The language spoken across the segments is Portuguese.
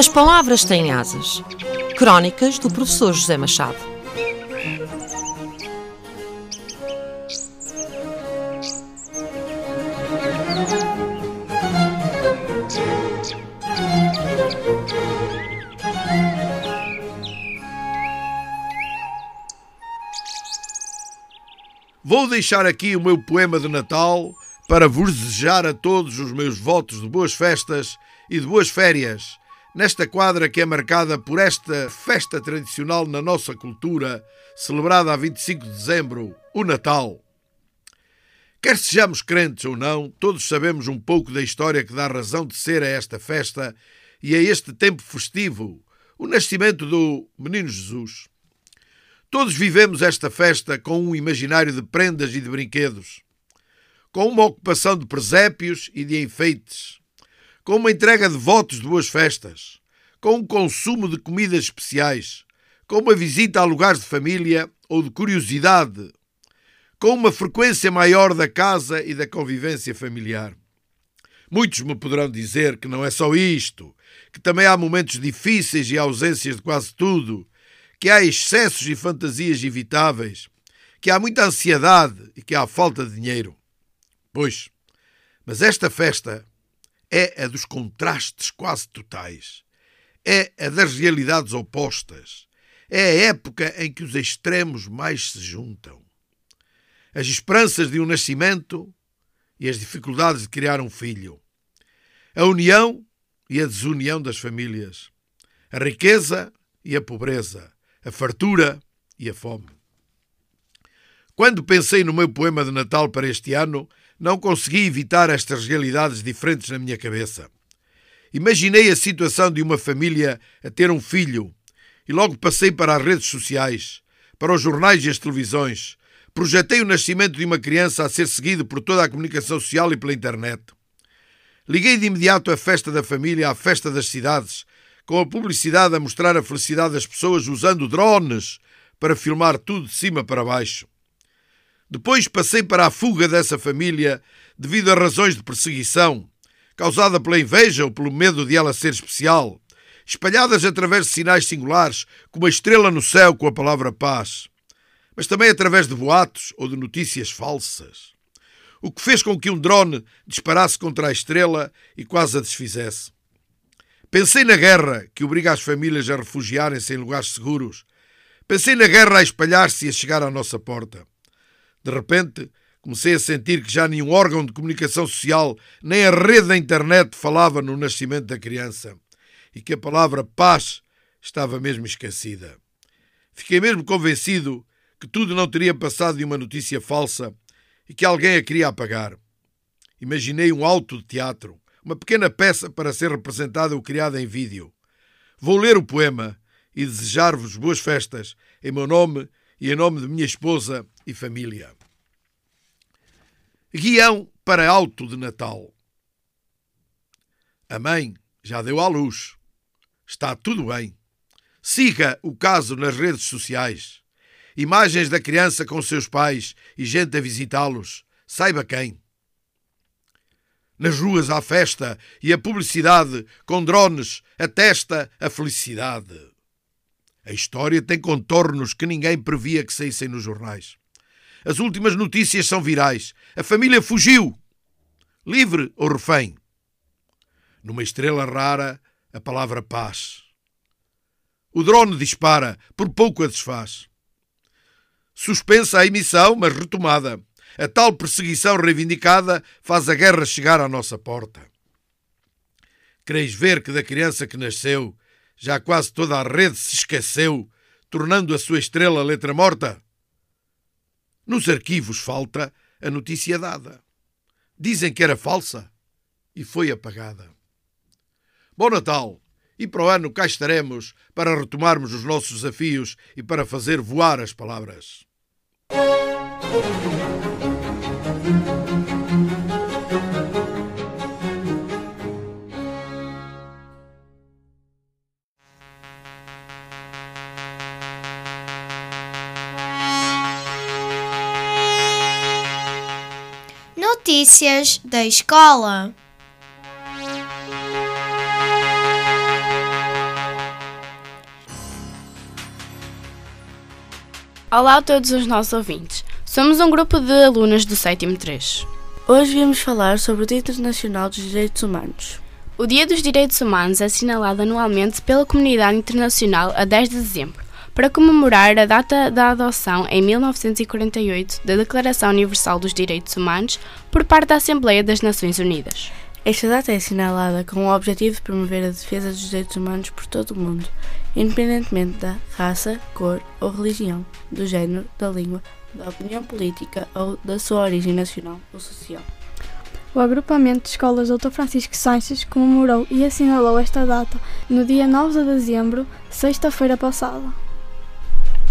As palavras têm asas. Crónicas do professor José Machado. Vou deixar aqui o meu poema de Natal para vos desejar a todos os meus votos de boas festas e de boas férias, nesta quadra que é marcada por esta festa tradicional na nossa cultura, celebrada a 25 de dezembro, o Natal. Quer sejamos crentes ou não, todos sabemos um pouco da história que dá razão de ser a esta festa e a este tempo festivo, o nascimento do Menino Jesus. Todos vivemos esta festa com um imaginário de prendas e de brinquedos, com uma ocupação de presépios e de enfeites, com uma entrega de votos de boas festas, com um consumo de comidas especiais, com uma visita a lugares de família ou de curiosidade, com uma frequência maior da casa e da convivência familiar. Muitos me poderão dizer que não é só isto, que também há momentos difíceis e ausências de quase tudo, que há excessos e fantasias evitáveis, que há muita ansiedade e que há falta de dinheiro. Pois, mas esta festa é a dos contrastes quase totais. É a das realidades opostas. É a época em que os extremos mais se juntam. As esperanças de um nascimento e as dificuldades de criar um filho. A união e a desunião das famílias. A riqueza e a pobreza a fartura e a fome. Quando pensei no meu poema de Natal para este ano, não consegui evitar estas realidades diferentes na minha cabeça. Imaginei a situação de uma família a ter um filho e logo passei para as redes sociais, para os jornais e as televisões. Projetei o nascimento de uma criança a ser seguido por toda a comunicação social e pela internet. Liguei de imediato a festa da família à festa das cidades, com a publicidade a mostrar a felicidade das pessoas usando drones para filmar tudo de cima para baixo. Depois passei para a fuga dessa família devido a razões de perseguição, causada pela inveja ou pelo medo de ela ser especial, espalhadas através de sinais singulares, como a estrela no céu com a palavra paz, mas também através de boatos ou de notícias falsas. O que fez com que um drone disparasse contra a estrela e quase a desfizesse. Pensei na guerra que obriga as famílias a refugiarem-se em lugares seguros. Pensei na guerra a espalhar-se e a chegar à nossa porta. De repente, comecei a sentir que já nenhum órgão de comunicação social, nem a rede da internet falava no nascimento da criança e que a palavra paz estava mesmo esquecida. Fiquei mesmo convencido que tudo não teria passado de uma notícia falsa e que alguém a queria apagar. Imaginei um alto de teatro, uma pequena peça para ser representada ou criada em vídeo. Vou ler o poema e desejar-vos boas festas em meu nome e em nome de minha esposa e família. Guião para Alto de Natal. A mãe já deu à luz. Está tudo bem. Siga o caso nas redes sociais. Imagens da criança com seus pais e gente a visitá-los. Saiba quem. Nas ruas há festa e a publicidade com drones atesta a felicidade. A história tem contornos que ninguém previa que saíssem nos jornais. As últimas notícias são virais. A família fugiu. Livre ou refém? Numa estrela rara, a palavra paz. O drone dispara, por pouco a desfaz. Suspensa a emissão, mas retomada. A tal perseguição reivindicada faz a guerra chegar à nossa porta. Quereis ver que da criança que nasceu já quase toda a rede se esqueceu, tornando a sua estrela letra morta? Nos arquivos falta a notícia dada. Dizem que era falsa e foi apagada. Bom Natal E para o ano cá estaremos para retomarmos os nossos desafios e para fazer voar as palavras. Notícias da escola. Olá a todos os nossos ouvintes. Somos um grupo de alunas do sétimo 3. Hoje viemos falar sobre o Dia Internacional dos Direitos Humanos. O Dia dos Direitos Humanos é assinalado anualmente pela comunidade internacional a 10 de dezembro, para comemorar a data da adoção em 1948 da Declaração Universal dos Direitos Humanos por parte da Assembleia das Nações Unidas. Esta data é assinalada com o objetivo de promover a defesa dos direitos humanos por todo o mundo, independentemente da raça, cor ou religião, do género, da língua, da opinião política ou da sua origem nacional ou social. O agrupamento de escolas Dr. Francisco Sanches comemorou e assinalou esta data no dia 9 de dezembro, sexta-feira passada.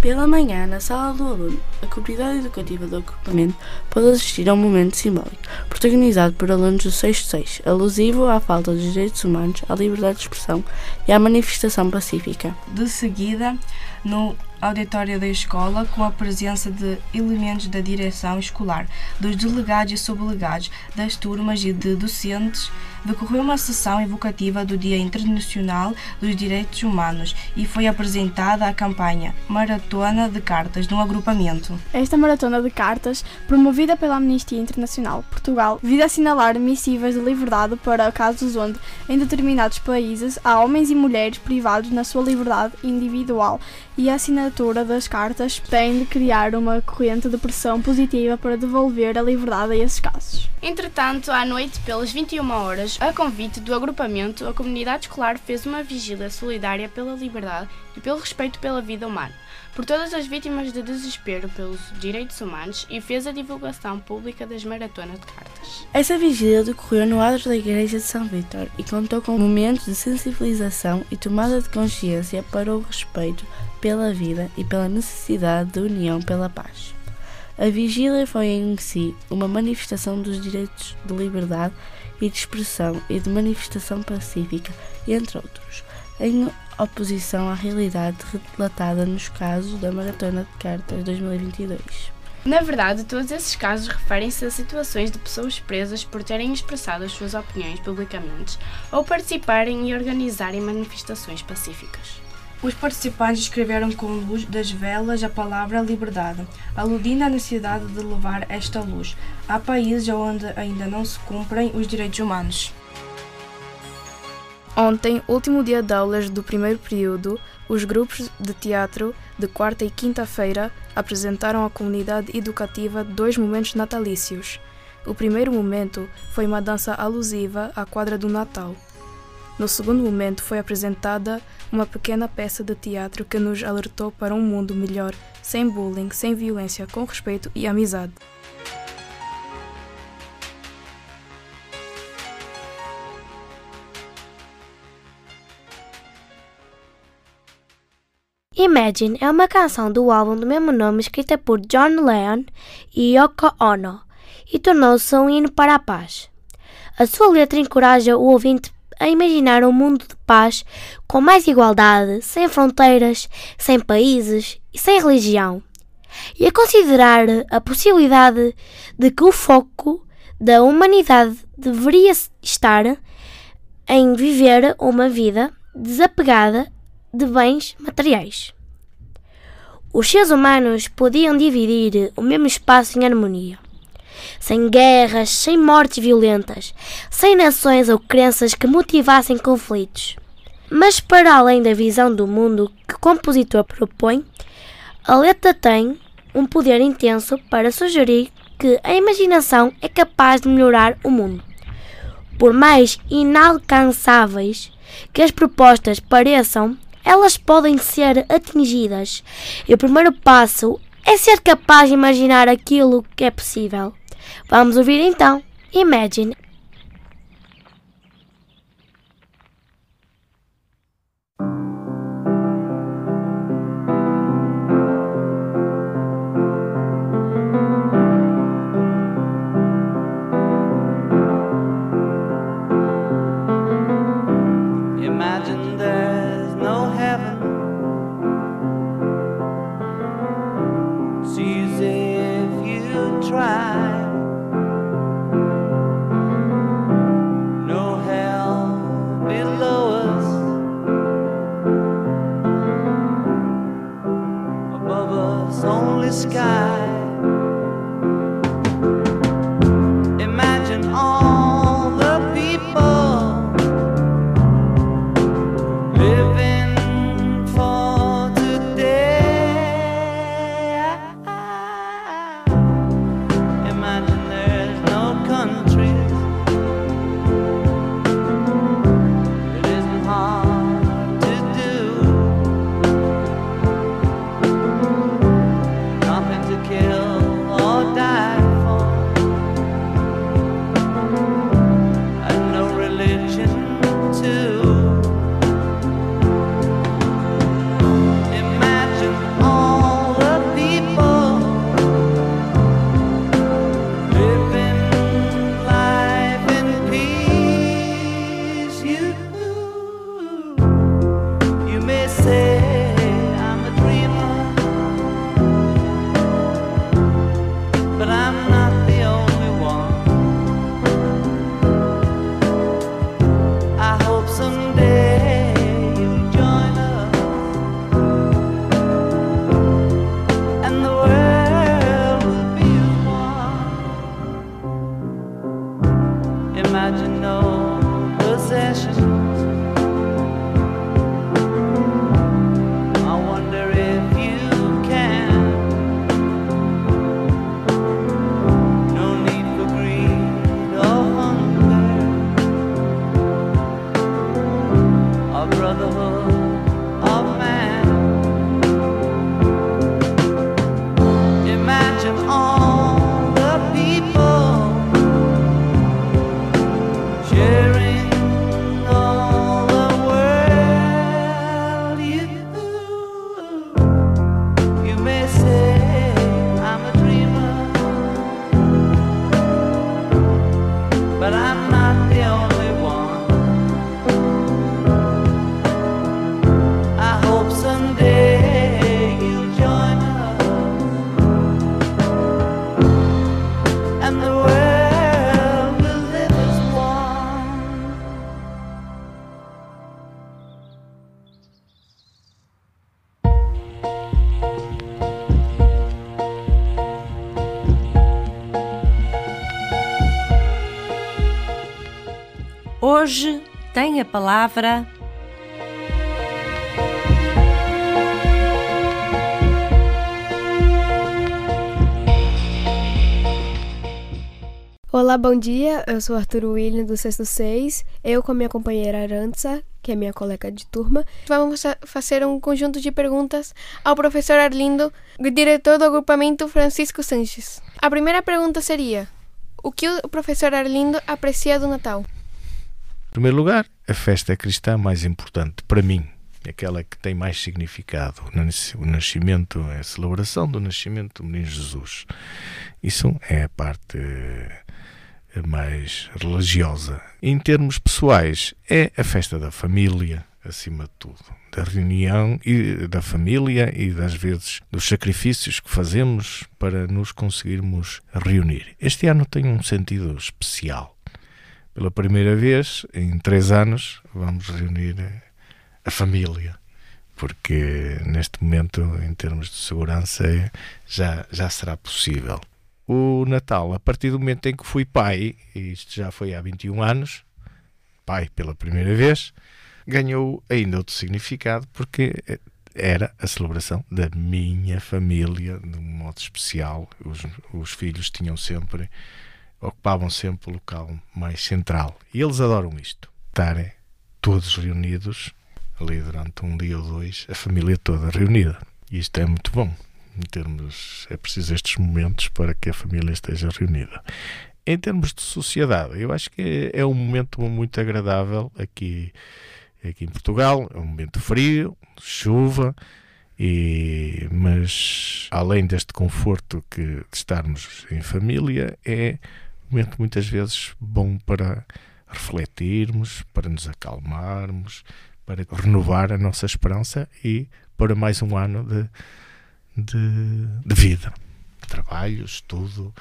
Pela manhã, na sala do aluno, a comunidade educativa do agrupamento pôde assistir a um momento simbólico, protagonizado por alunos do 6 alusivo à falta dos direitos humanos, à liberdade de expressão e à manifestação pacífica. De seguida, no auditório da escola, com a presença de elementos da direção escolar, dos delegados e subdelegados, das turmas e de docentes, decorreu uma sessão evocativa do Dia Internacional dos Direitos Humanos e foi apresentada a campanha Maratona de Cartas no agrupamento. Esta maratona de cartas, promovida pela Amnistia Internacional Portugal, visa assinalar missivas de liberdade para casos onde, em determinados países, há homens e mulheres privados na sua liberdade individual e a assinatura das cartas tem de criar uma corrente de pressão positiva para devolver a liberdade a esses casos. Entretanto, à noite, pelas 21 horas, a convite do agrupamento, a comunidade escolar fez uma vigília solidária pela liberdade e pelo respeito pela vida humana, por todas as vítimas de desespero pelos direitos humanos e fez a divulgação pública das maratonas de cartas. Essa vigília decorreu no adro da Igreja de São Vítor e contou com momentos de sensibilização e tomada de consciência para o respeito pela vida e pela necessidade de união pela paz. A vigília foi em si uma manifestação dos direitos de liberdade e de expressão e de manifestação pacífica, entre outros, em oposição à realidade relatada nos casos da Maratona de Cartas 2022. Na verdade, todos esses casos referem-se a situações de pessoas presas por terem expressado as suas opiniões publicamente ou participarem e organizarem manifestações pacíficas. Os participantes escreveram com luz das velas a palavra liberdade, aludindo à necessidade de levar esta luz a países onde ainda não se cumprem os direitos humanos. Ontem, último dia de aulas do primeiro período, os grupos de teatro de quarta e quinta-feira apresentaram à comunidade educativa dois momentos natalícios. O primeiro momento foi uma dança alusiva à quadra do Natal. No segundo momento foi apresentada uma pequena peça de teatro que nos alertou para um mundo melhor, sem bullying, sem violência, com respeito e amizade. Imagine é uma canção do álbum do mesmo nome escrita por John Lennon e Yoko Ono e tornou-se um hino para a paz. A sua letra encoraja o ouvinte a imaginar um mundo de paz com mais igualdade, sem fronteiras, sem países e sem religião, e a considerar a possibilidade de que o foco da humanidade deveria estar em viver uma vida desapegada de bens materiais. Os seres humanos podiam dividir o mesmo espaço em harmonia sem guerras, sem mortes violentas, sem nações ou crenças que motivassem conflitos. Mas para além da visão do mundo que o compositor propõe, a letra tem um poder intenso para sugerir que a imaginação é capaz de melhorar o mundo. Por mais inalcançáveis que as propostas pareçam, elas podem ser atingidas. E o primeiro passo é ser capaz de imaginar aquilo que é possível. Vamos ouvir então. Imagine a palavra Olá, bom dia. Eu sou Arthur William do Sexto 6. Eu com minha companheira Arança, que é minha colega de turma, vamos fa- fazer um conjunto de perguntas ao professor Arlindo, diretor do agrupamento Francisco Sanches. A primeira pergunta seria: O que o professor Arlindo aprecia do Natal? Em primeiro lugar, a festa cristã mais importante para mim, aquela que tem mais significado. O nas- O nascimento a celebração do nascimento do menino Jesus. Isso é a parte eh, mais religiosa. Em termos pessoais, é a festa da família, acima de tudo. Da reunião e da família e das vezes dos sacrifícios que fazemos para nos conseguirmos reunir. Este ano tem um sentido especial. Pela primeira vez em três anos, vamos reunir eh, a família, porque neste momento, em termos de segurança, eh, já, já será possível. O Natal, a partir do momento em que fui pai, e isto já foi há 21 anos, pai pela primeira vez, ganhou ainda outro significado, porque eh, era a celebração da minha família, de um modo especial. Os, os filhos tinham sempre ocupavam sempre o local mais central. E eles adoram isto. Estarem todos reunidos, ali durante um dia ou dois, a família toda reunida. E isto é muito bom. Em termos, é preciso estes momentos para que a família esteja reunida. Em termos de sociedade, eu acho que é um momento muito agradável aqui, aqui em Portugal. É um momento frio, chuva, e, mas além deste conforto que de estarmos em família, é momento muitas vezes bom para refletirmos, para nos acalmarmos, para renovar a nossa esperança e para mais um ano de, de, de vida. Trabalho, estudo,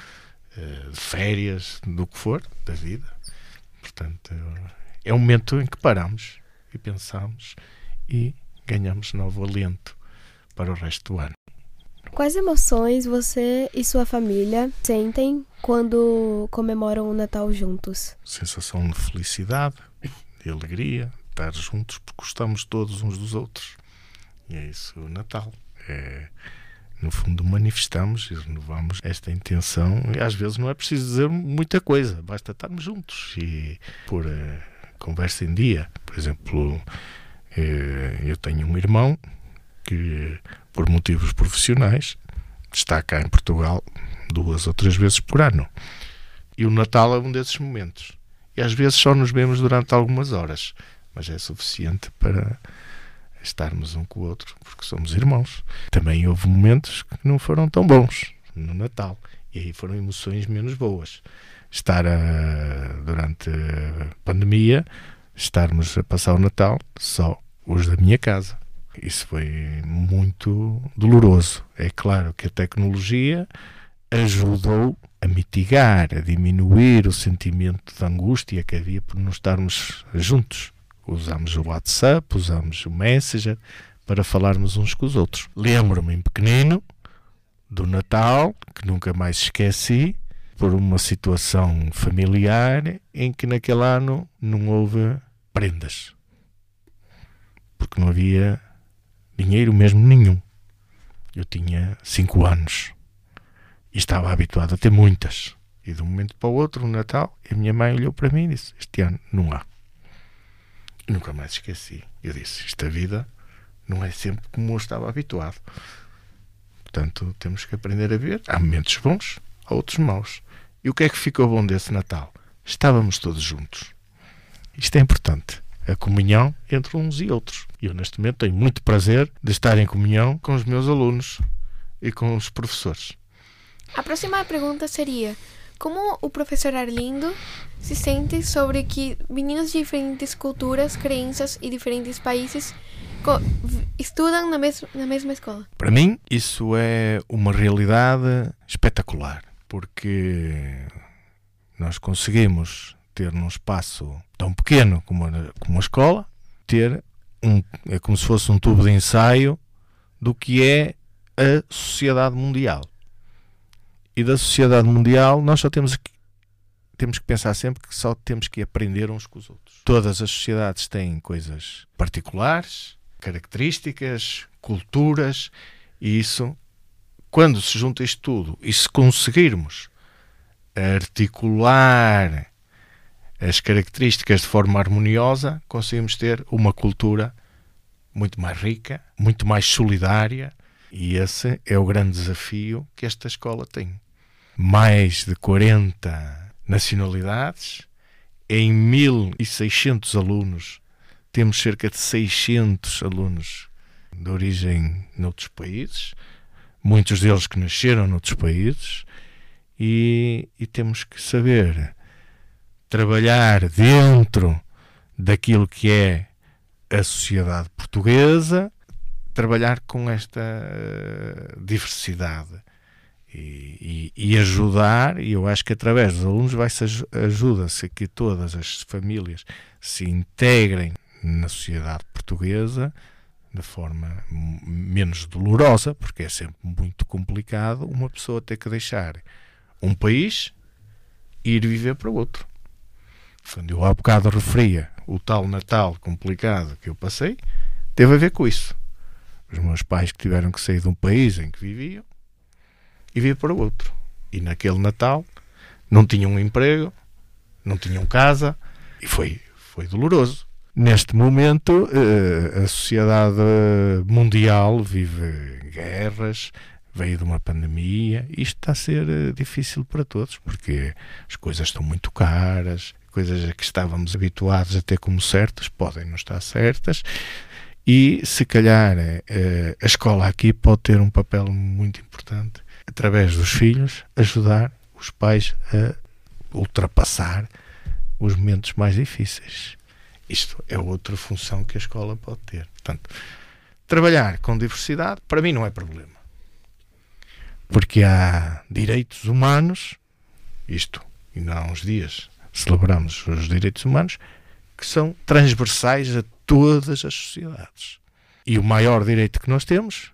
uh, férias, do que for, da vida. Portanto, é um momento em que paramos e pensamos e ganhamos novo alento para o resto do ano. Quais emoções você e sua família sentem quando comemoram o Natal juntos? Sensação de felicidade, de alegria, estar juntos porque gostamos todos uns dos outros. E é isso o Natal. É, no fundo, manifestamos e renovamos esta intenção. E às vezes não é preciso dizer muita coisa, basta estarmos juntos e pôr a conversa em dia. Por exemplo, é, eu tenho um irmão que, por motivos profissionais, está cá em Portugal duas ou três vezes por ano. E o Natal é um desses momentos. E às vezes só nos vemos durante algumas horas, mas é suficiente para estarmos um com o outro, porque somos irmãos. Também houve momentos que não foram tão bons no Natal, e aí foram emoções menos boas. Estar a, durante a pandemia, estarmos a passar o Natal só os da minha casa. Isso foi muito doloroso. É claro que a tecnologia ajudou a mitigar, a diminuir o sentimento de angústia que havia por não estarmos juntos usamos o WhatsApp, usamos o Messenger para falarmos uns com os outros. Lembro-me em pequenino do Natal, que nunca mais esqueci, por uma situação familiar em que naquele ano não houve prendas. Porque não havia dinheiro mesmo nenhum. Eu tinha cinco anos e estava habituado a ter muitas. E de um momento para o outro, no Natal, a minha mãe olhou para mim e disse: Este ano não há. E nunca mais esqueci. Eu disse: esta vida não é sempre como eu estava habituado. Portanto, temos que aprender a ver. Há momentos bons, há outros maus. E o que é que ficou bom desse Natal? Estávamos todos juntos. Isto é importante. A comunhão entre uns e outros. E eu, neste momento, tenho muito prazer de estar em comunhão com os meus alunos e com os professores. A próxima pergunta seria: como o professor Arlindo se sente sobre que meninos de diferentes culturas, crenças e diferentes países estudam na, mes na mesma escola? Para mim, isso é uma realidade espetacular, porque nós conseguimos ter num espaço tão pequeno como como a escola, ter um, é como se fosse um tubo de ensaio do que é a sociedade mundial e da sociedade mundial, nós só temos que, temos que pensar sempre que só temos que aprender uns com os outros. Todas as sociedades têm coisas particulares, características, culturas, e isso, quando se junta isto tudo e se conseguirmos articular as características de forma harmoniosa, conseguimos ter uma cultura muito mais rica, muito mais solidária, e esse é o grande desafio que esta escola tem. Mais de 40 nacionalidades, em 1.600 alunos, temos cerca de 600 alunos de origem noutros países, muitos deles que nasceram noutros países, e, e temos que saber trabalhar dentro daquilo que é a sociedade portuguesa, trabalhar com esta diversidade e, e, e, ajudar, e eu acho que através dos alunos vai-se ajuda-se a que todas as famílias se integrem na sociedade portuguesa de forma menos dolorosa, porque é sempre muito complicado uma pessoa ter que deixar um país e ir viver para outro. Quando eu há bocado referia o tal Natal complicado que eu passei, teve a ver com isso. Os meus pais que tiveram que sair de um país em que viviam e vir para outro. E naquele Natal não tinham emprego, não tinham casa e foi, foi doloroso. Neste momento, eh, a sociedade mundial vive guerras, veio de uma pandemia, isto está a ser eh, difícil para todos, porque as coisas estão muito caras, coisas a que estávamos habituados a ter como certas podem não estar certas, e se calhar eh, a escola aqui pode ter um papel muito importante através dos filhos, ajudar os pais a ultrapassar os momentos mais difíceis. Isto é outra função que a escola pode ter. Portanto, trabalhar com diversidade, para mim, não é problema. Porque há direitos humanos, isto, não há uns dias celebramos os direitos humanos, que são transversais a todas as sociedades. E o maior direito que nós temos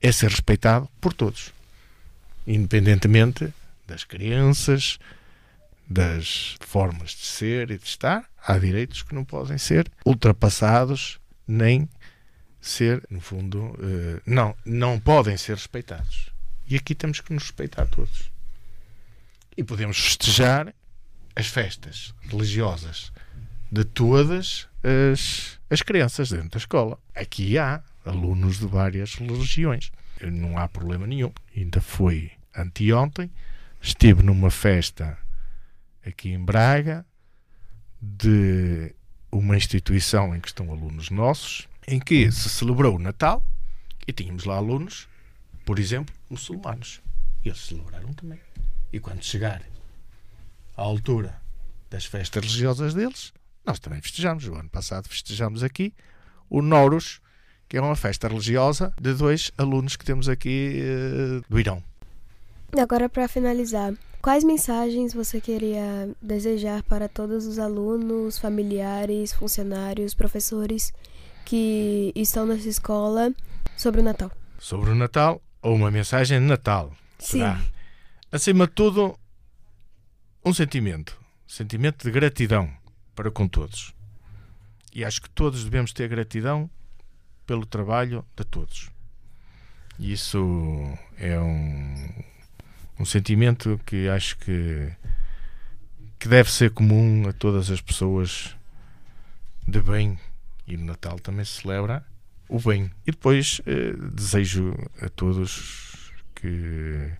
é ser respeitado por todos, independentemente das crenças, das formas de ser e de estar. Há direitos que não podem ser ultrapassados nem ser, no fundo, eh, não, não podem ser respeitados. E aqui temos que nos respeitar todos. E podemos festejar as festas religiosas de todas as, as crianças dentro da escola. Aqui há alunos de várias religiões. Não há problema nenhum. Ainda foi anteontem, estive numa festa aqui em Braga de uma instituição em que estão alunos nossos, em que se celebrou o Natal e tínhamos lá alunos, por exemplo, muçulmanos. E eles celebraram também. E quando chegar à altura das festas religiosas deles, nós também festejamos. O ano passado festejamos aqui o Norus, que é uma festa religiosa de dois alunos que temos aqui uh, do Irão. Agora, para finalizar, quais mensagens você queria desejar para todos os alunos, familiares, funcionários, professores que estão nessa escola sobre o Natal? Sobre o Natal, ou uma mensagem de Natal. Sim. Será? Acima de tudo, um sentimento. sentimento de gratidão para com todos. E acho que todos devemos ter gratidão pelo trabalho de todos. E isso é um, um sentimento que acho que, que deve ser comum a todas as pessoas de bem. E no Natal também se celebra o bem. E depois eh, desejo a todos que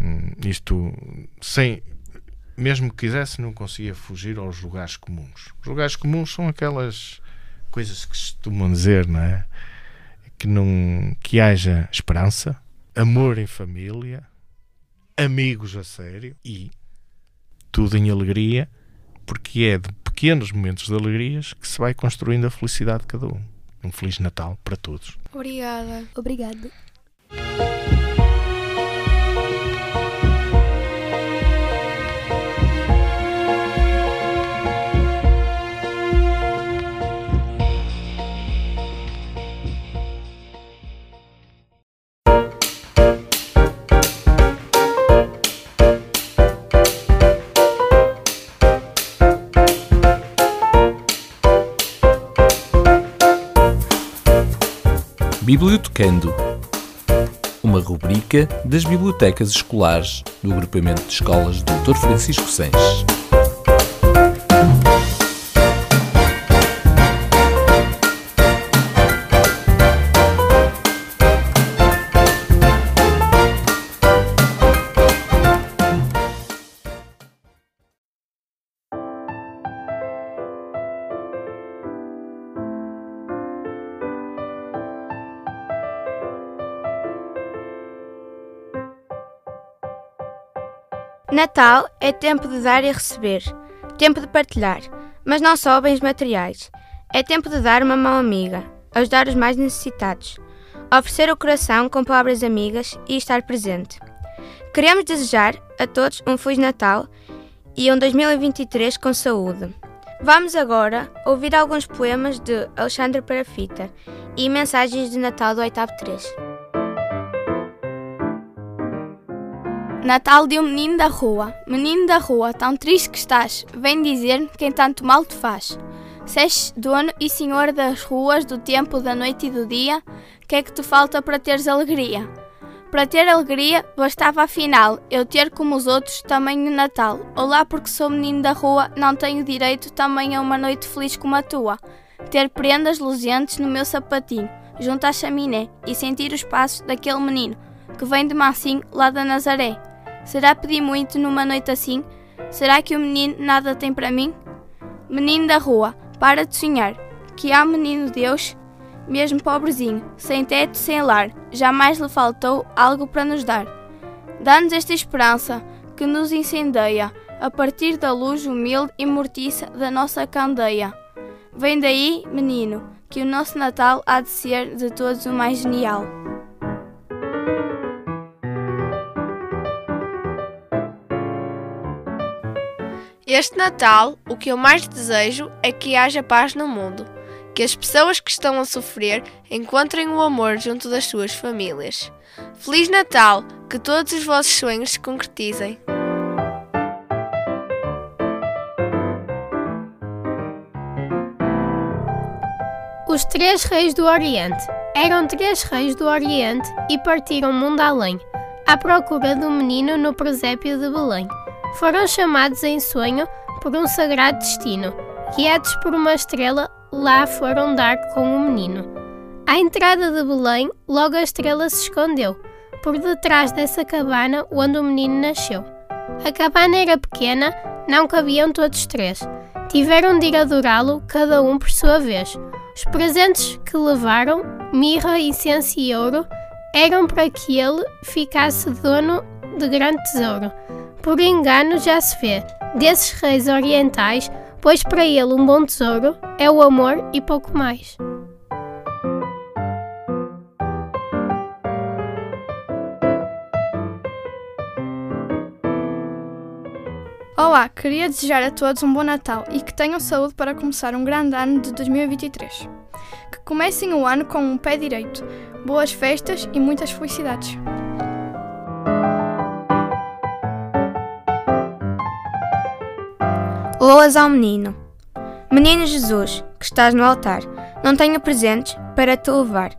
hum, isto, sem, mesmo que quisesse, não conseguia fugir aos lugares comuns. Os lugares comuns são aquelas coisas que costumam dizer, não é? Que, não, que haja esperança, amor em família, amigos a sério e tudo em alegria, porque é de pequenos momentos de alegrias que se vai construindo a felicidade de cada um. Um Feliz Natal para todos. Obrigada. Obrigado. Bibliotecando uma rubrica das bibliotecas escolares do agrupamento de escolas Dr. Francisco Sanches. Natal é tempo de dar e receber, tempo de partilhar, mas não só bens materiais. É tempo de dar uma mão amiga, ajudar os mais necessitados, oferecer o coração com palavras amigas e estar presente. Queremos desejar a todos um Feliz Natal e um 2023 com saúde. Vamos agora ouvir alguns poemas de Alexandre Parafita e mensagens de Natal do oitavo 3. Natal de um menino da rua. Menino da rua, tão triste que estás, vem dizer quem tanto mal te faz. Se és dono e senhor das ruas, do tempo, da noite e do dia, que é que te falta para teres alegria? Para ter alegria, bastava afinal eu ter como os outros também no Natal. Olá, porque sou menino da rua, não tenho direito também a uma noite feliz como a tua. Ter prendas luzentes no meu sapatinho, junto à chaminé, e sentir os passos daquele menino que vem de mansinho lá da Nazaré. Será pedir muito numa noite assim? Será que o menino nada tem para mim? Menino da rua, para de sonhar, que há menino Deus, mesmo pobrezinho, sem teto, sem lar, jamais lhe faltou algo para nos dar. Dá-nos esta esperança que nos incendeia, a partir da luz humilde e mortiça da nossa candeia. Vem daí, menino, que o nosso Natal há de ser de todos o mais genial. Este Natal, o que eu mais desejo é que haja paz no mundo, que as pessoas que estão a sofrer encontrem o amor junto das suas famílias. Feliz Natal, que todos os vossos sonhos se concretizem. Os três reis do Oriente eram três reis do Oriente e partiram mundo além, à procura do menino no presépio de Belém. Foram chamados em sonho por um sagrado destino, guiados por uma estrela, lá foram dar com o menino. À entrada de Belém, logo a estrela se escondeu, por detrás dessa cabana onde o menino nasceu. A cabana era pequena, não cabiam todos três. Tiveram de ir adorá-lo, cada um por sua vez. Os presentes que levaram, mirra, incenso e ouro, eram para que ele ficasse dono de grande tesouro. Por engano já se vê, desses reis orientais, pois para ele um bom tesouro é o amor e pouco mais. Olá, queria desejar a todos um bom Natal e que tenham saúde para começar um grande ano de 2023. Que comecem o ano com um pé direito, boas festas e muitas felicidades. Loas ao menino. Menino Jesus, que estás no altar, não tenho presentes para te levar.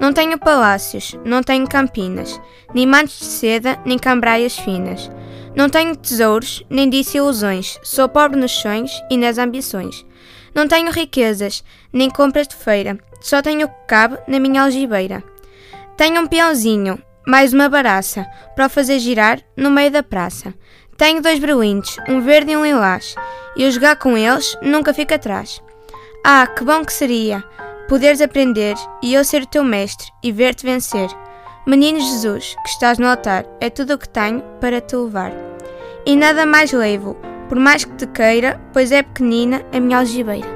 Não tenho palácios, não tenho campinas, nem mantos de seda, nem cambraias finas. Não tenho tesouros, nem disse ilusões, sou pobre nos sonhos e nas ambições. Não tenho riquezas, nem compras de feira, só tenho o que cabe na minha algibeira. Tenho um peãozinho, mais uma baraça, para o fazer girar no meio da praça. Tenho dois berlindes, um verde e um lilás, e eu jogar com eles nunca fico atrás. Ah, que bom que seria poderes aprender e eu ser o teu mestre e ver-te vencer. Menino Jesus, que estás no altar, é tudo o que tenho para te levar. E nada mais levo, por mais que te queira, pois é pequenina a minha algibeira.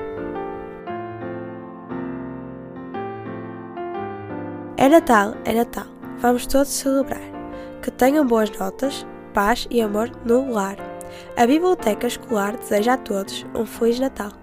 É Natal, é Natal, vamos todos celebrar. Que tenham boas notas, paz e amor no lar. A Biblioteca Escolar deseja a todos um Feliz Natal.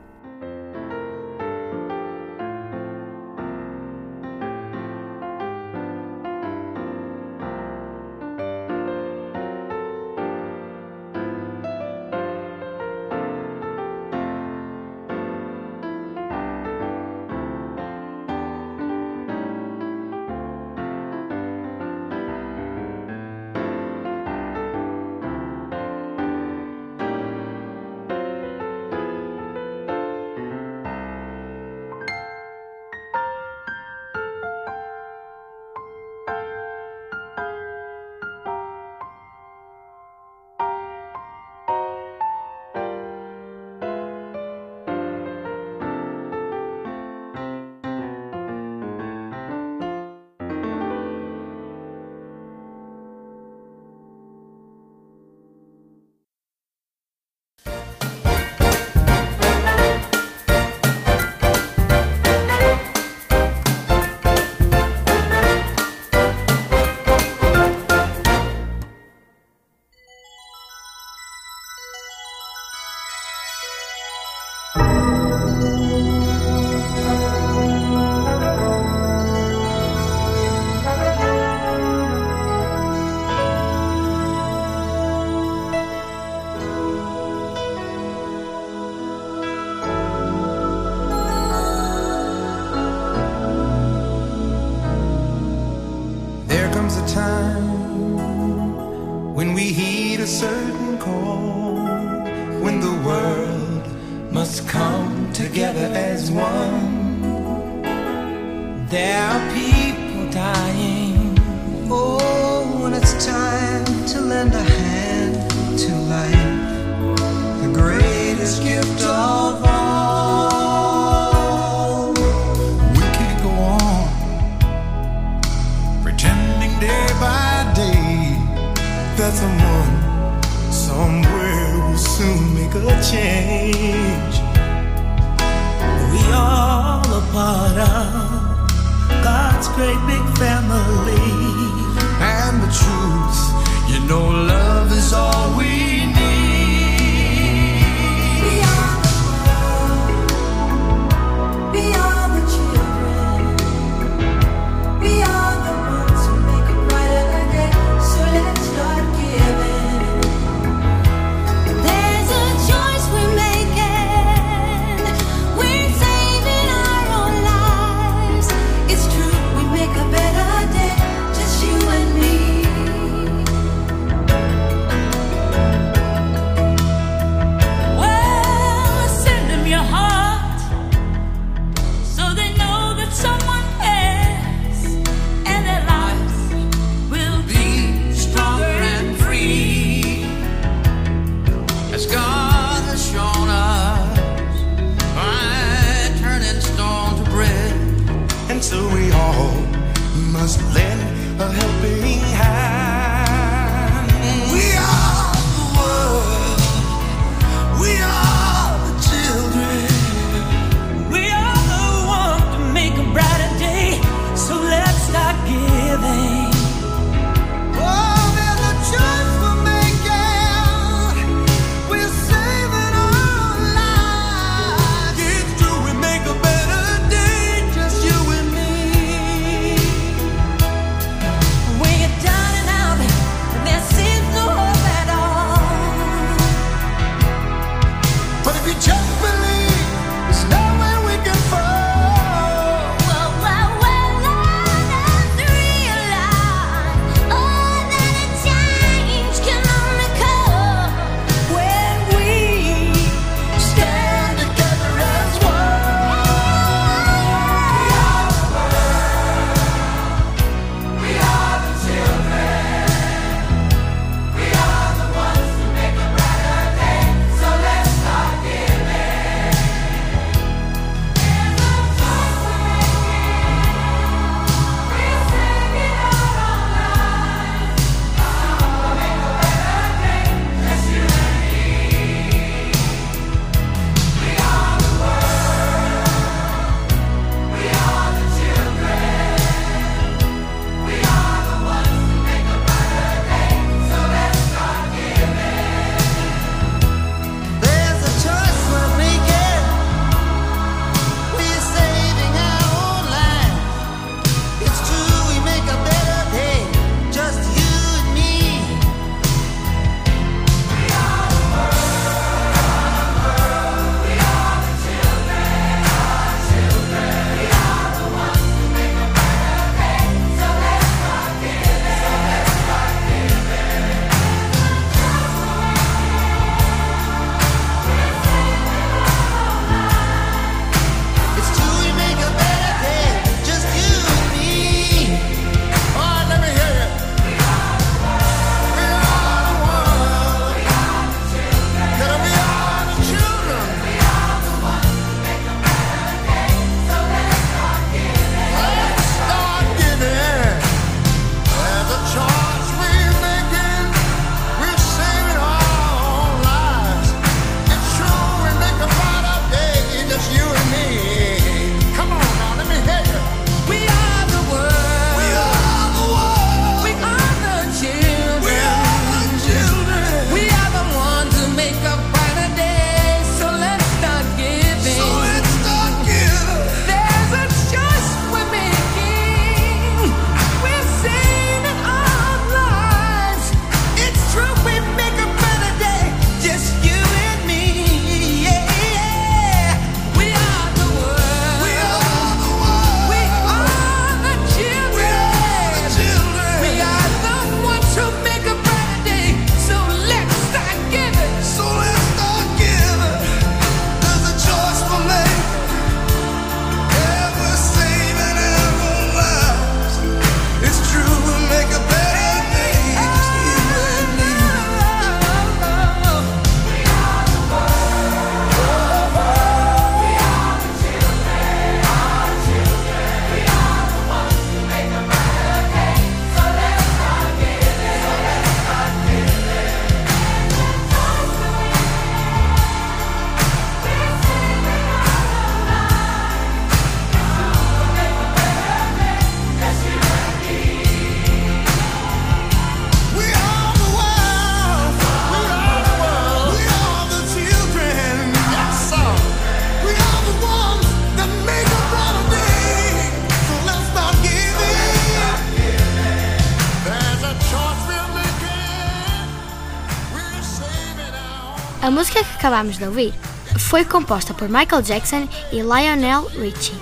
A música que acabamos de ouvir foi composta por Michael Jackson e Lionel Richie,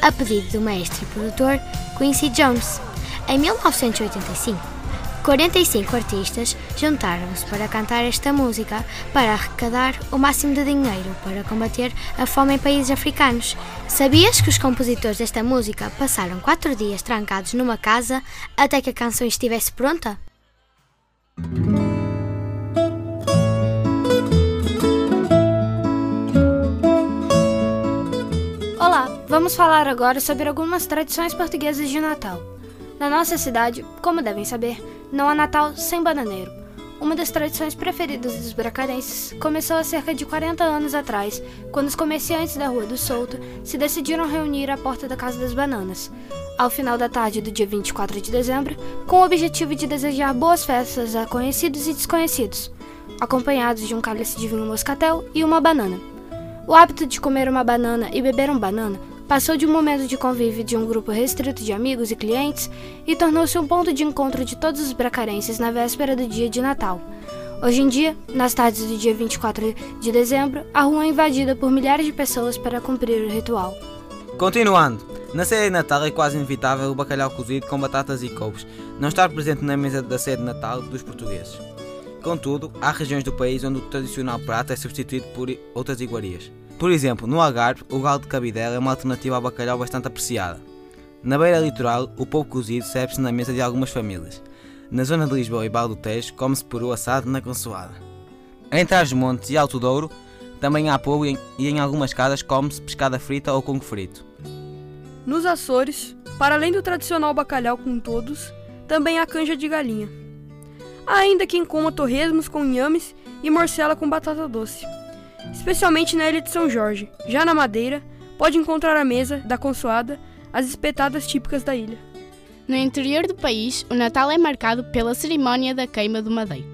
a pedido do maestro e produtor Quincy Jones. Em 1985, 45 artistas juntaram-se para cantar esta música para arrecadar o máximo de dinheiro para combater a fome em países africanos. Sabias que os compositores desta música passaram quatro dias trancados numa casa até que a canção estivesse pronta? Vamos falar agora sobre algumas tradições portuguesas de Natal. Na nossa cidade, como devem saber, não há Natal sem bananeiro. Uma das tradições preferidas dos bracarenses começou há cerca de 40 anos atrás, quando os comerciantes da Rua do Souto se decidiram reunir à porta da Casa das Bananas, ao final da tarde do dia 24 de dezembro, com o objetivo de desejar boas festas a conhecidos e desconhecidos, acompanhados de um cálice de vinho moscatel e uma banana. O hábito de comer uma banana e beber um banana passou de um momento de convívio de um grupo restrito de amigos e clientes e tornou-se um ponto de encontro de todos os bracarenses na véspera do dia de Natal. Hoje em dia, nas tardes do dia 24 de dezembro, a rua é invadida por milhares de pessoas para cumprir o ritual. Continuando, na ceia de Natal é quase inevitável o bacalhau cozido com batatas e couves não estar presente na mesa da ceia de Natal dos portugueses. Contudo, há regiões do país onde o tradicional prato é substituído por outras iguarias. Por exemplo, no Algarve, o galo de cabidela é uma alternativa ao bacalhau bastante apreciada. Na beira litoral, o polvo cozido serve-se na mesa de algumas famílias. Na zona de Lisboa e Val do Tejo, come-se peru assado na consoada. Em Trás-os-Montes e Alto Douro, também há polvo e em algumas casas come-se pescada frita ou congo frito. Nos Açores, para além do tradicional bacalhau com todos, também há canja de galinha. Há ainda quem coma torresmos com inhames e morcela com batata doce. Especialmente na ilha de São Jorge. Já na Madeira, pode encontrar à mesa da consoada as espetadas típicas da ilha. No interior do país, o Natal é marcado pela cerimónia da queima do madeiro,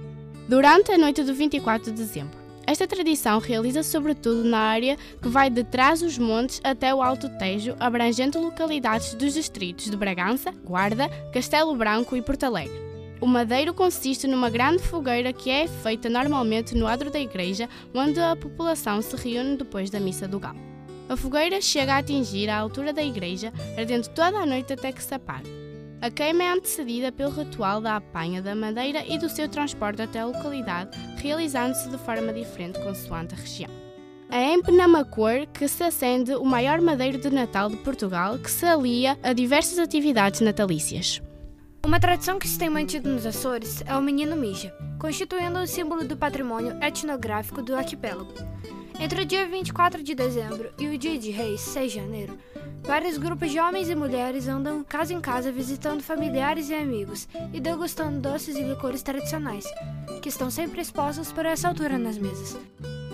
durante a noite do 24 de dezembro. Esta tradição realiza-se sobretudo na área que vai de trás os montes até o Alto Tejo, abrangendo localidades dos distritos de Bragança, Guarda, Castelo Branco e Porto Alegre. O madeiro consiste numa grande fogueira que é feita normalmente no adro da igreja, onde a população se reúne depois da missa do galo. A fogueira chega a atingir a altura da igreja, ardendo toda a noite até que se apague. A queima é antecedida pelo ritual da apanha da madeira e do seu transporte até a localidade, realizando-se de forma diferente consoante a região. É em Penamacor que se acende o maior madeiro de Natal de Portugal, que se alia a diversas atividades natalícias. Uma tradição que se tem mantido nos Açores é o Menino Mija, constituindo o símbolo do patrimônio etnográfico do arquipélago. Entre o dia 24 de dezembro e o dia de Reis, 6 de janeiro, vários grupos de homens e mulheres andam casa em casa visitando familiares e amigos e degustando doces e licores tradicionais, que estão sempre expostos por essa altura nas mesas.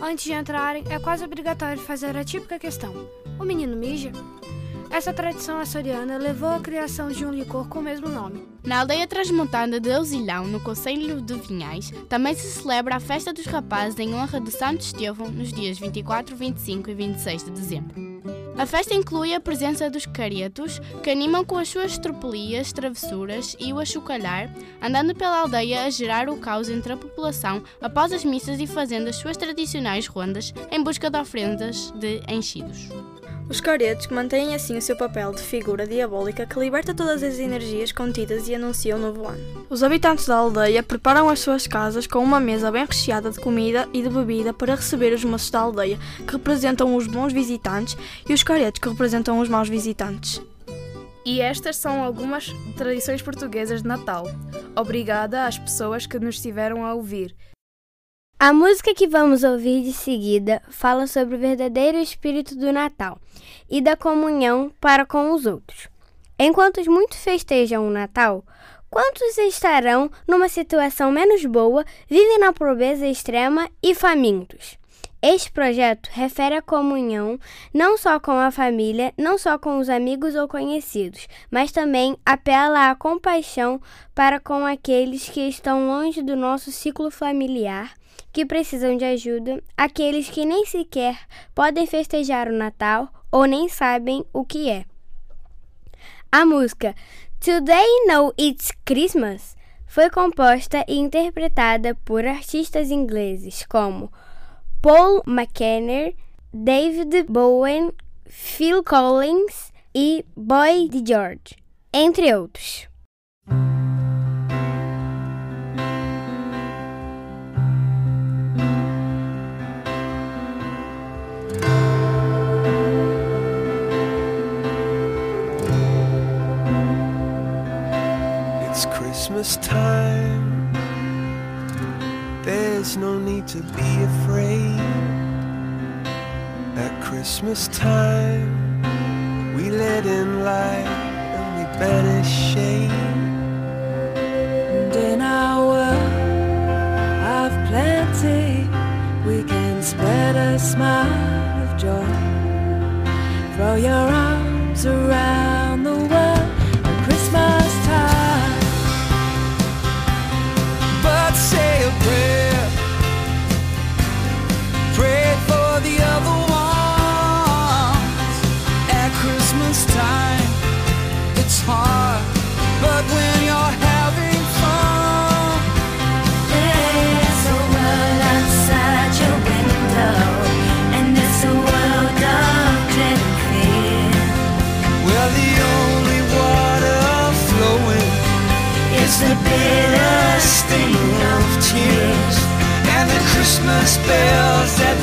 Antes de entrarem, é quase obrigatório fazer a típica questão: o menino mija? Essa tradição açoriana levou à criação de um licor com o mesmo nome. Na aldeia transmontada de Ausilhão, no Conselho de Vinhais, também se celebra a Festa dos Rapazes em honra de Santo Estevão nos dias 24, 25 e 26 de dezembro. A festa inclui a presença dos caretos, que animam com as suas tropelias, travessuras e o achocalhar, andando pela aldeia a gerar o caos entre a população após as missas e fazendo as suas tradicionais rondas em busca de ofrendas de enchidos. Os caretos mantêm assim o seu papel de figura diabólica que liberta todas as energias contidas e anuncia o novo ano. Os habitantes da aldeia preparam as suas casas com uma mesa bem recheada de comida e de bebida para receber os moços da aldeia, que representam os bons visitantes, e os caretos, que representam os maus visitantes. E estas são algumas tradições portuguesas de Natal. Obrigada às pessoas que nos estiveram a ouvir. A música que vamos ouvir de seguida fala sobre o verdadeiro espírito do Natal e da comunhão para com os outros. Enquanto muitos festejam o Natal, quantos estarão numa situação menos boa, vivem na pobreza extrema e famintos? Este projeto refere a comunhão não só com a família, não só com os amigos ou conhecidos, mas também apela à compaixão para com aqueles que estão longe do nosso ciclo familiar que precisam de ajuda, aqueles que nem sequer podem festejar o Natal ou nem sabem o que é. A música Today Know It's Christmas foi composta e interpretada por artistas ingleses como Paul McKenna, David Bowen, Phil Collins e Boy George, entre outros. Christmas time. There's no need to be afraid. At Christmas time, we let in light and we banish shade. And in our world of plenty, we can spread a smile of joy. Throw your arms around the bitter sting of tears. and the Christmas bells that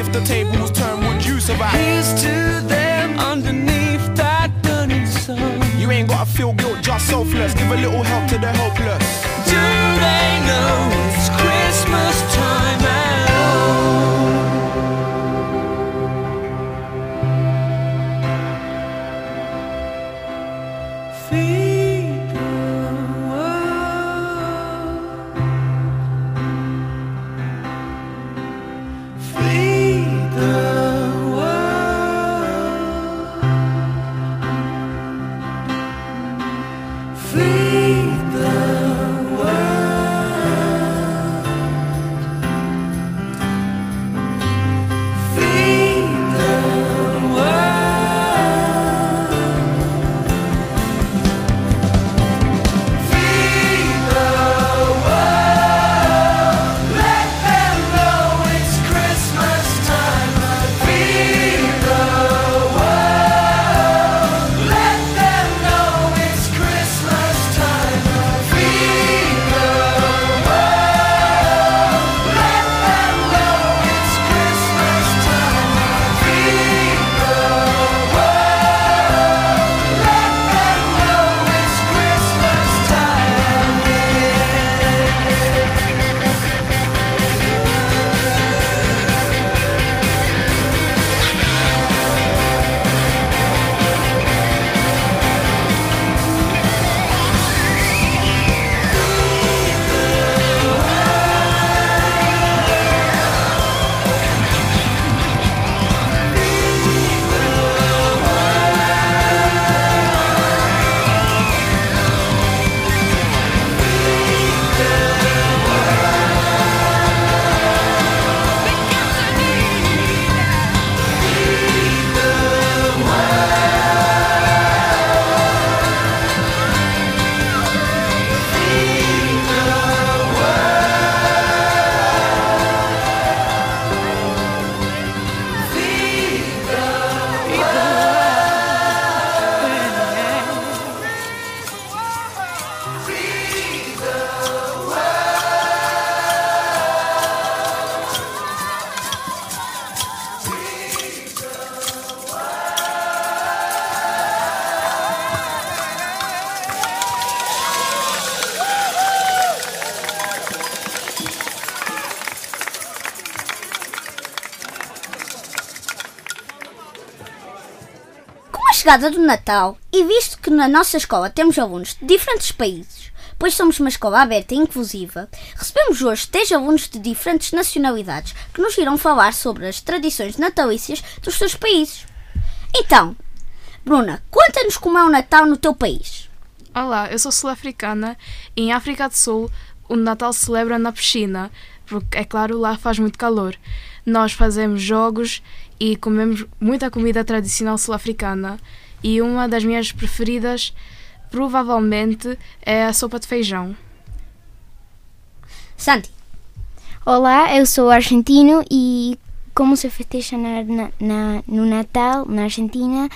If the tables turn, would you survive? Here's to them underneath that burning sun. You ain't gotta feel guilt, just selfless. Give a little help to the helpless. Do they know it's Christmas time chegada do Natal, e visto que na nossa escola temos alunos de diferentes países, pois somos uma escola aberta e inclusiva, recebemos hoje três alunos de diferentes nacionalidades que nos irão falar sobre as tradições natalícias dos seus países. Então, Bruna, conta-nos como é o Natal no teu país. Olá, eu sou sul-africana e em África do Sul o Natal se celebra na piscina, porque é claro lá faz muito calor. Nós fazemos jogos e comemos muita comida tradicional sul-africana e uma das minhas preferidas provavelmente é a sopa de feijão. Santi. Olá, eu sou argentino e como se festeja na, na- no Natal na Argentina,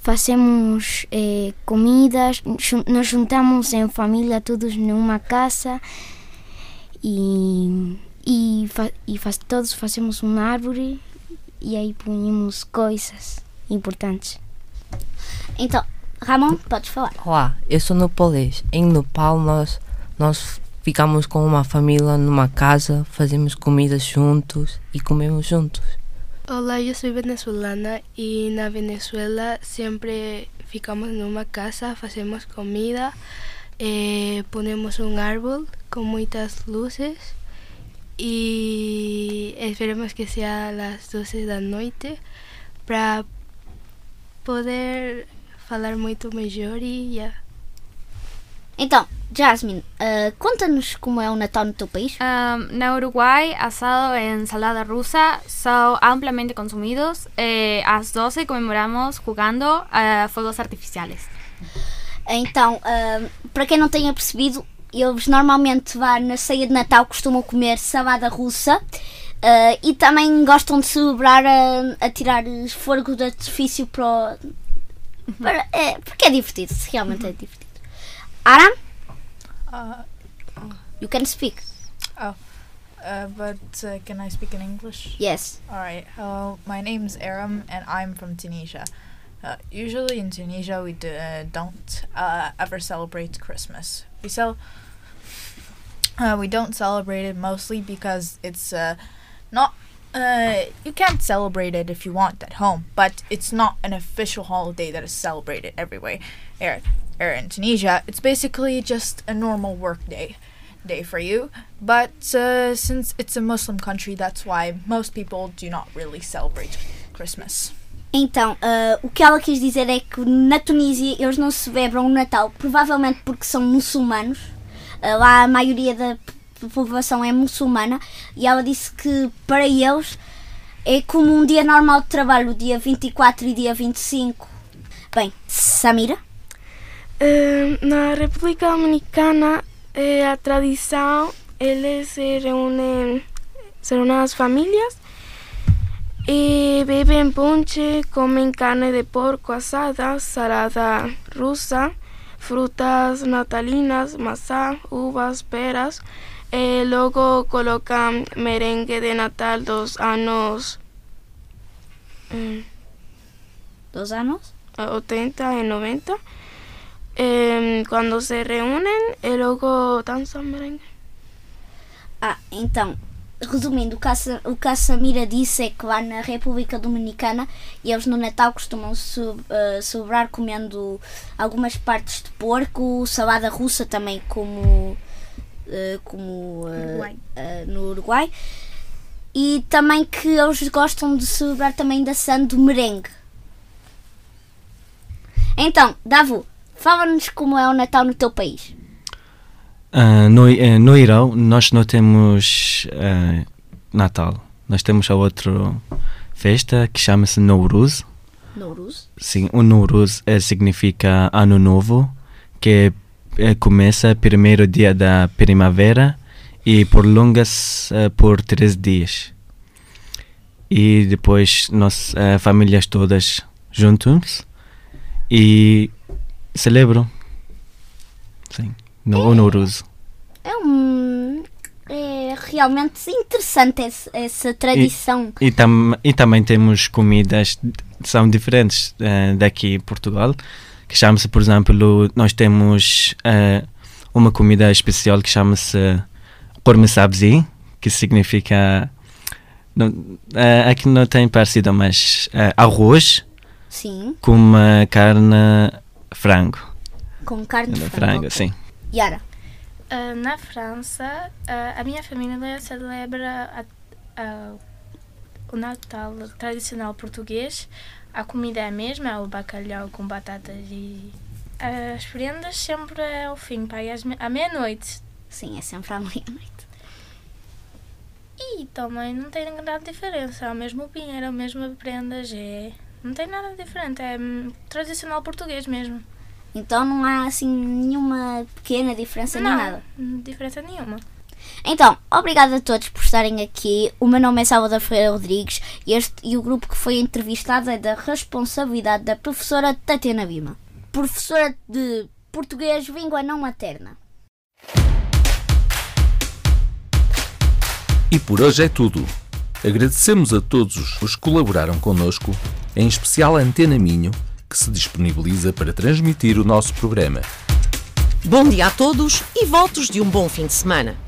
fazemos eh, comidas, nos juntamos em família todos numa casa e, e, fa- e faz- todos fazemos uma árvore e aí punhamos coisas importantes. Então, Ramon, podes falar. Olá, eu sou nepalês. Em Nepal nós, nós ficamos com uma família numa casa, fazemos comida juntos e comemos juntos. Hola, yo soy venezolana y na Venezuela siempre ficamos numa casa, fazemos comida, eh, ponemos un árbol con muitas luces y esperemos que sea las 12 da noite para poder falar muito e já. Então, Jasmine, ah, conta-nos como é o Natal no teu país. Um, na Uruguay, asado e ensalada rusa son ampliamente consumidos. Eh, às 12 comemoramos jugando a fuegos artificiales. Então, ah, para quem não tenha percebido, eles normalmente vá na ceia de Natal costumam comer salada russa ah, e também gostam de celebrar a, a tirar fogo de artifício para, o- para- é, porque é divertido, realmente é divertido. Aram, Uh, you can speak. oh, uh, but uh, can I speak in English? Yes. All right. Hello, my name's Aram, and I'm from Tunisia. Uh, usually in Tunisia, we d- uh, don't uh, ever celebrate Christmas. We cel- uh, we don't celebrate it mostly because it's uh, not. Uh, you can't celebrate it if you want at home, but it's not an official holiday that is celebrated everywhere. Here, here in Tunisia, it's basically just a normal work day day for you. But uh, since it's a Muslim country, that's why most people do not really celebrate Christmas. Então, ah, o que ela quis dizer é que na Tunísia eles não celebram o Natal, provavelmente porque são muçulmanos. Ah, lá a maioria da p- população é muçulmana e ela disse que para eles é como um dia normal de trabalho, dia 24 e dia 25. Bem, Samira? Eh, na República Dominicana, eh, a tradição eles se reúnem, se reúnem as famílias e bebem ponche, comem carne de porco assada, salada russa, frutas natalinas, maçã, uvas, peras. E logo colocam merengue de Natal dos anos. eh, Dos anos? 80 e 90. Em, quando se reúnem e logo dançam merengue. Ah, então, resumindo, o que, a, o que a Samira disse é que lá na República Dominicana eles no Natal costumam ce- eh, celebrar comendo algumas partes de porco, salada russa também como, eh, como eh, Uruguai. eh, no Uruguai. E também que eles gostam de celebrar também da do merengue. Então, Davu, fala-nos como é o Natal no teu país. Ah, no, eh, no Irão, nós não temos ah, Natal. Nós temos a outra festa que chama-se Nowruz. Nowruz? Sim, o Nowruz eh, significa Ano Novo, que eh, começa primeiro dia da primavera e prolonga-se eh, por três dias. E depois nós, eh, famílias todas juntos e celebram. Sim, no, o Nowruz. É um. É realmente interessante essa, essa tradição. E, tam, e também temos comidas que são diferentes daqui em Portugal, que chama-se, por exemplo, nós temos eh, uma comida especial que chama-se Korme Sabzi, que significa. Não, eh, aqui não tem parecido, mas eh, arroz Sim. com uma carne frango. Com carne de frango. frango, sim. Yara. Na França, a minha família celebra a- a- o Natal tradicional português. A comida é a mesma, é o bacalhau com batatas e as prendas sempre é ao fim, pai, às me- à meia-noite. Sim, é sempre à meia-noite. E também não tem grande diferença, é o mesmo pinheiro, a mesma prendas, é... Não tem nada diferente, é hum, tradicional português mesmo. Então não há assim nenhuma pequena diferença nem não, nada. hum, diferença nenhuma. Então, obrigada a todos por estarem aqui. O meu nome é Salvador Ferreira Rodrigues e, este, e o grupo que foi entrevistado é da responsabilidade da professora Tatiana Bima, professora de português língua não materna. E por hoje é tudo. Agradecemos a todos os que colaboraram connosco, em especial a Antena Minho, que se disponibiliza para transmitir o nosso programa. Bom dia a todos e votos de um bom fim de semana.